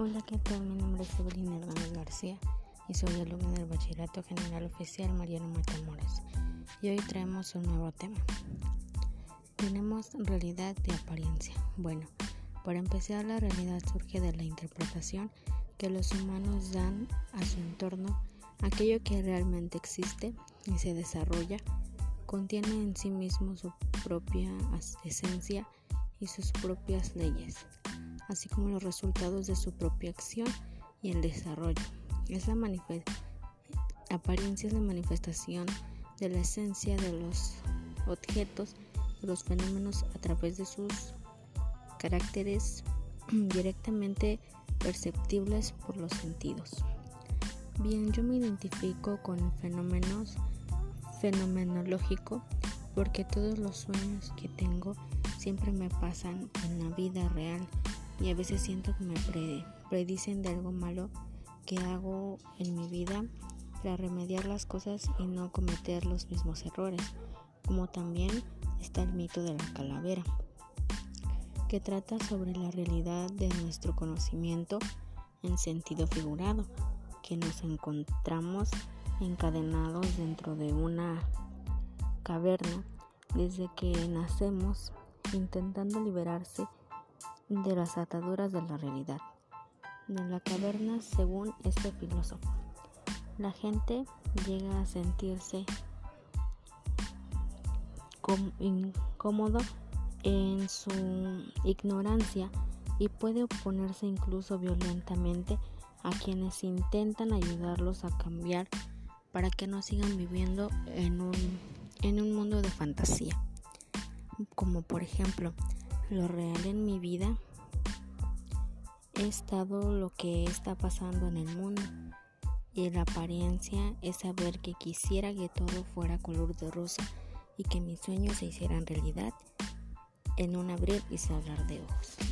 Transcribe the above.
Hola, ¿qué tal? Mi nombre es Evelyn Hernández García y soy alumna del Bachillerato General Oficial Mariano Matamoros. Y hoy traemos un nuevo tema. Tenemos realidad de apariencia. Bueno, para empezar, la realidad surge de la interpretación que los humanos dan a su entorno, aquello que realmente existe y se desarrolla, contiene en sí mismo su propia esencia y sus propias leyes así como los resultados de su propia acción y el desarrollo. Es la apariencia es la manifestación de la esencia de los objetos, de los fenómenos a través de sus caracteres directamente perceptibles por los sentidos. Bien, yo me identifico con fenómenos fenomenológico porque todos los sueños que tengo siempre me pasan en la vida real y a veces siento que me predicen de algo malo que hago en mi vida para remediar las cosas y no cometer los mismos errores, como también está el mito de la calavera, que trata sobre la realidad de nuestro conocimiento en sentido figurado, que nos encontramos encadenados dentro de una caverna desde que nacemos intentando liberarse de las ataduras de la realidad. En la caverna, según este filósofo, la gente llega a sentirse incómodo en su ignorancia y puede oponerse incluso violentamente a quienes intentan ayudarlos a cambiar para que no sigan viviendo en un, en un mundo de fantasía. Como por ejemplo, lo real en mi vida es todo lo que está pasando en el mundo y la apariencia es saber que quisiera que todo fuera color de rosa y que mis sueños se hicieran realidad en un abrir y cerrar de ojos.